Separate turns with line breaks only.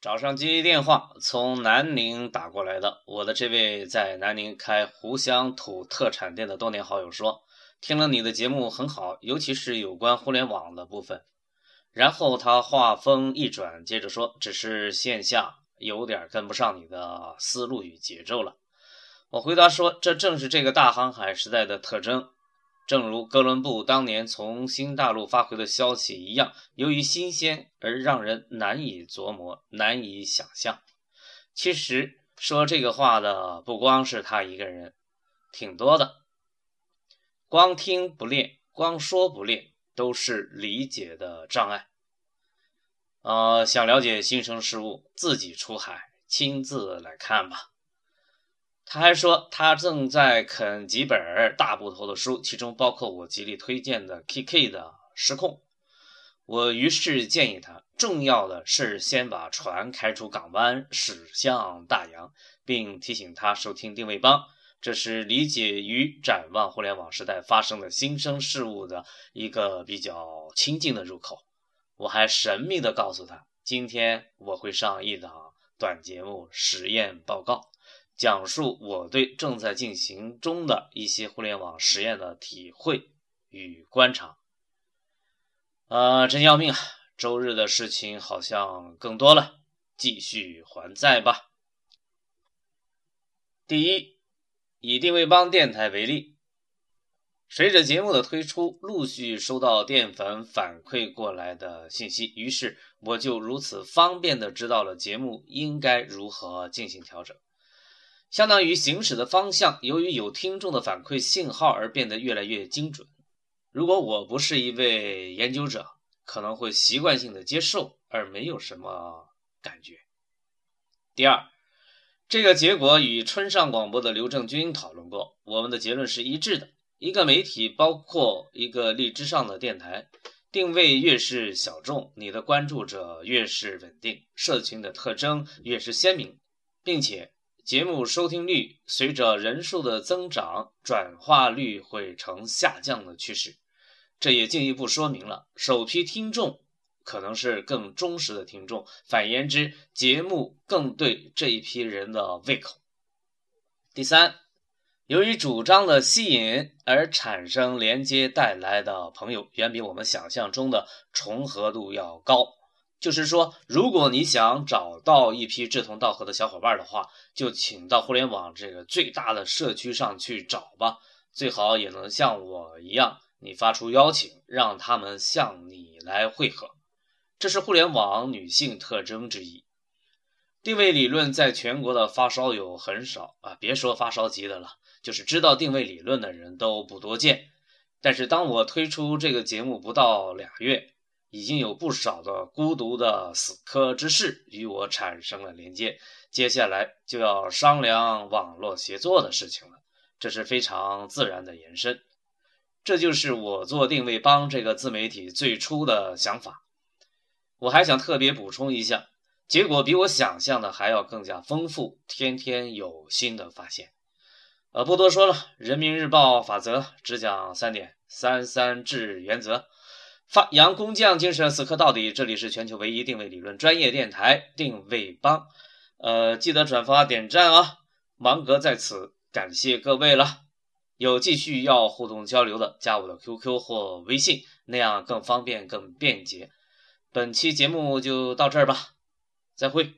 早上接电话，从南宁打过来的。我的这位在南宁开湖香土特产店的多年好友说，听了你的节目很好，尤其是有关互联网的部分。然后他话锋一转，接着说，只是线下有点跟不上你的思路与节奏了。我回答说，这正是这个大航海时代的特征。正如哥伦布当年从新大陆发回的消息一样，由于新鲜而让人难以琢磨、难以想象。其实说这个话的不光是他一个人，挺多的。光听不练，光说不练，都是理解的障碍。呃，想了解新生事物，自己出海，亲自来看吧。他还说，他正在啃几本大部头的书，其中包括我极力推荐的 K.K 的《失控》。我于是建议他，重要的是先把船开出港湾，驶向大洋，并提醒他收听定位帮，这是理解与展望互联网时代发生的新生事物的一个比较亲近的入口。我还神秘地告诉他，今天我会上一档短节目实验报告。讲述我对正在进行中的一些互联网实验的体会与观察。呃，真要命啊！周日的事情好像更多了，继续还债吧。第一，以定位帮电台为例，随着节目的推出，陆续收到淀粉反馈过来的信息，于是我就如此方便的知道了节目应该如何进行调整。相当于行驶的方向，由于有听众的反馈信号而变得越来越精准。如果我不是一位研究者，可能会习惯性的接受，而没有什么感觉。第二，这个结果与春上广播的刘正军讨论过，我们的结论是一致的。一个媒体，包括一个荔枝上的电台，定位越是小众，你的关注者越是稳定，社群的特征越是鲜明，并且。节目收听率随着人数的增长，转化率会呈下降的趋势。这也进一步说明了首批听众可能是更忠实的听众。反言之，节目更对这一批人的胃口。第三，由于主张的吸引而产生连接带来的朋友，远比我们想象中的重合度要高。就是说，如果你想找到一批志同道合的小伙伴的话，就请到互联网这个最大的社区上去找吧。最好也能像我一样，你发出邀请，让他们向你来汇合。这是互联网女性特征之一。定位理论在全国的发烧友很少啊，别说发烧级的了，就是知道定位理论的人都不多见。但是当我推出这个节目不到俩月。已经有不少的孤独的死磕之士与我产生了连接，接下来就要商量网络协作的事情了，这是非常自然的延伸。这就是我做定位帮这个自媒体最初的想法。我还想特别补充一下，结果比我想象的还要更加丰富，天天有新的发现。呃，不多说了，人民日报法则只讲三点：三三制原则。发扬工匠精神，死磕到底。这里是全球唯一定位理论专业电台定位帮，呃，记得转发点赞啊！芒格在此感谢各位了。有继续要互动交流的，加我的 QQ 或微信，那样更方便更便捷。本期节目就到这儿吧，再会。